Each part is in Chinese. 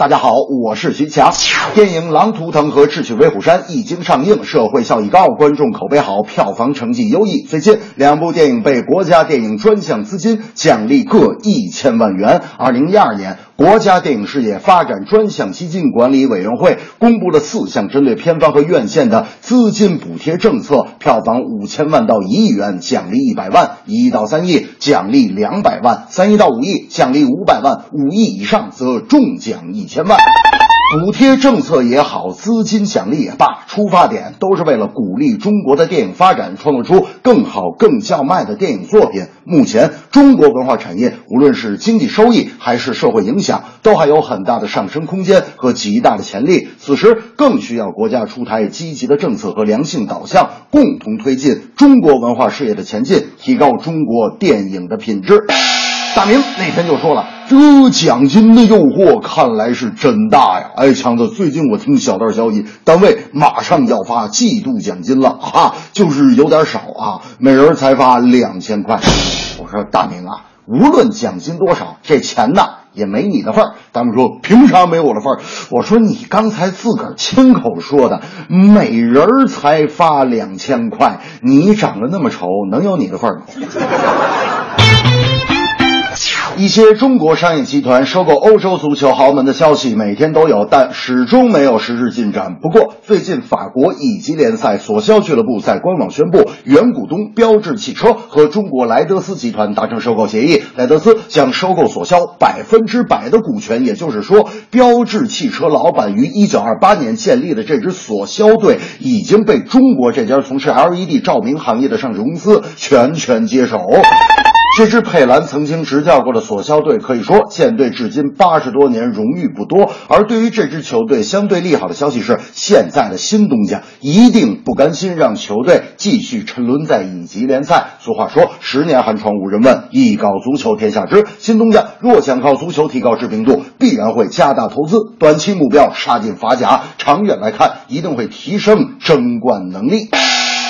大家好，我是徐强。电影《狼图腾》和《智取威虎山》一经上映，社会效益高，观众口碑好，票房成绩优异。最近两部电影被国家电影专项资金奖励各一千万元。二零一二年，国家电影事业发展专项基金管理委员会公布了四项针对片方和院线的资金补贴政策：票房五千万到一亿元，奖励一百万；一亿到三亿，奖励两百万；三亿到五亿，奖励五百万；五亿以上则中奖一千万。补贴政策也好，资金奖励也罢，出发点都是为了鼓励中国的电影发展，创作出更好、更叫卖的电影作品。目前，中国文化产业无论是经济收益还是社会影响，都还有很大的上升空间和极大的潜力。此时，更需要国家出台积极的政策和良性导向，共同推进中国文化事业的前进，提高中国电影的品质。大明那天就说了，这奖金的诱惑看来是真大呀！哎，强子，最近我听小道消息，单位马上要发季度奖金了，哈，就是有点少啊，每人才发两千块。我说大明啊，无论奖金多少，这钱呐也没你的份儿。大明说，凭啥没我的份儿？我说你刚才自个儿亲口说的，每人才发两千块，你长得那么丑，能有你的份儿吗？一些中国商业集团收购欧洲足球豪门的消息每天都有，但始终没有实质进展。不过，最近法国乙级联赛索肖俱乐部在官网宣布，原股东标致汽车和中国莱德斯集团达成收购协议，莱德斯将收购索肖百分之百的股权。也就是说，标致汽车老板于一九二八年建立的这支索肖队已经被中国这家从事 LED 照明行业的上市公司全权接手。这支佩兰曾经执教过的索肖队，可以说建队至今八十多年，荣誉不多。而对于这支球队相对利好的消息是，现在的新东家一定不甘心让球队继续沉沦在乙级联赛。俗话说，十年寒窗无人问，一搞足球天下知。新东家若想靠足球提高知名度，必然会加大投资，短期目标杀进法甲，长远来看，一定会提升争冠能力。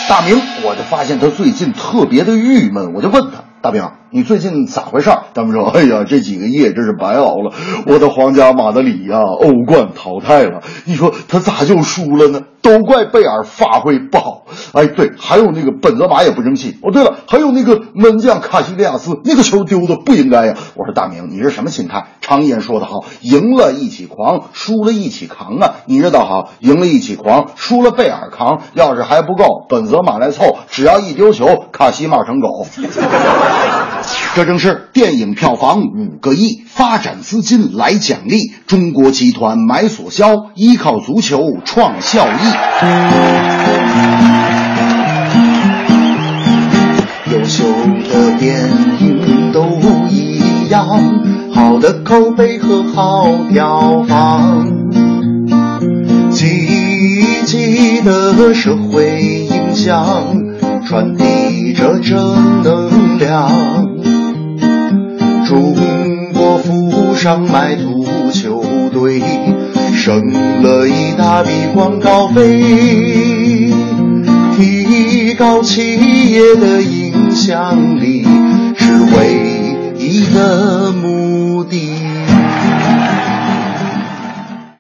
大明，我就发现他最近特别的郁闷，我就问他。大兵，你最近咋回事？大兵说：“ 哎呀，这几个夜真是白熬了。我的皇家马德里呀，欧冠淘汰了。你说他咋就输了呢？都怪贝尔发挥不好。哎，对，还有那个本泽马也不争气。哦，对了，还有那个门将卡西利亚斯，那个球丢的不应该呀。我说大明，你是什么心态？常言说得好，赢了一起狂，输了一起扛啊。你这倒好，赢了一起狂，输了贝尔扛。要是还不够，本泽马来凑，只要一丢球，卡西骂成狗。” 这正是电影票房五个亿，发展资金来奖励。中国集团买索肖，依靠足球创效益。优秀的电影都一样，好的口碑和好票房，积极的社会影响，传递着正能国富商买足球队，省了一大笔广告费，提高企业的影响力是唯一的